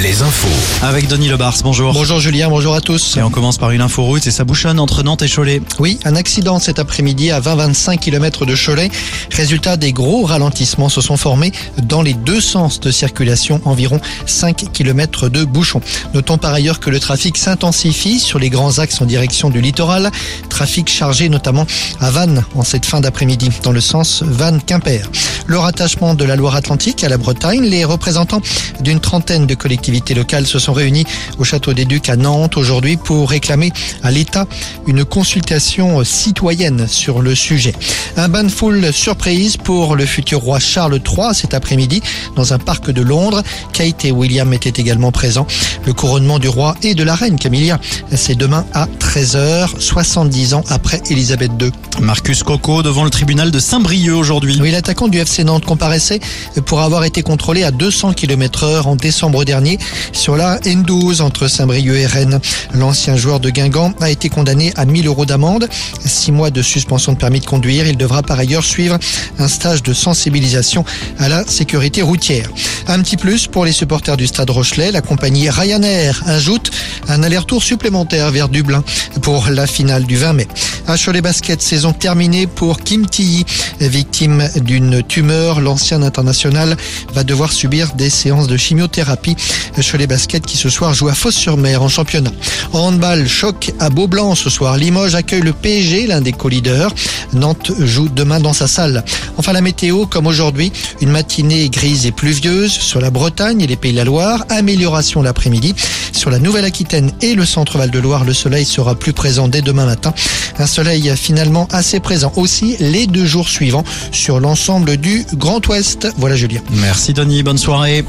les infos. Avec Denis Lebars, bonjour. Bonjour Julien, bonjour à tous. Et on commence par une info route et ça bouchonne entre Nantes et Cholet. Oui, un accident cet après-midi à 20-25 km de Cholet. Résultat, des gros ralentissements se sont formés dans les deux sens de circulation, environ 5 km de bouchons. Notons par ailleurs que le trafic s'intensifie sur les grands axes en direction du littoral. Trafic chargé notamment à Vannes en cette fin d'après-midi, dans le sens Vannes-Quimper. Le rattachement de la Loire-Atlantique à la Bretagne, les représentants d'une trentaine de collectivités locales se sont réunis au Château des Ducs à Nantes aujourd'hui pour réclamer à l'État une consultation citoyenne sur le sujet. Un bain de foule surprise pour le futur roi Charles III cet après-midi dans un parc de Londres. Kate et William étaient également présents. Le couronnement du roi et de la reine Camilla, c'est demain à 13h, 70 ans après Elisabeth II. Marcus Coco devant le tribunal de Saint-Brieuc aujourd'hui. Oui, l'attaquant du FC Nantes comparaissait pour avoir été contrôlé à 200 km heure en décembre dernier sur la N12 entre Saint-Brieuc et Rennes. L'ancien joueur de Guingamp a été condamné à 1000 euros d'amende, 6 mois de suspension de permis de conduire. Il devra par ailleurs suivre un stage de sensibilisation à la sécurité routière. Un petit plus pour les supporters du Stade Rochelet, la compagnie Ryanair ajoute un aller-retour supplémentaire vers Dublin pour la finale du 20 mai. À Cholet Basket, saison terminée pour Kim Tilly, victime d'une tumeur. L'ancien international va devoir subir des séances de chimiothérapie. Cholet Basket qui ce soir joue à Fos-sur-Mer en championnat. En handball, choc à Beaublanc ce soir. Limoges accueille le PSG, l'un des co-leaders. Nantes joue demain dans sa salle. Enfin la météo, comme aujourd'hui, une matinée grise et pluvieuse sur la Bretagne et les Pays de la Loire. Amélioration l'après-midi. Sur la Nouvelle-Aquitaine et le centre-Val de Loire, le soleil sera plus présent dès demain matin. Soleil finalement assez présent aussi les deux jours suivants sur l'ensemble du Grand Ouest. Voilà Julien. Merci Denis, bonne soirée.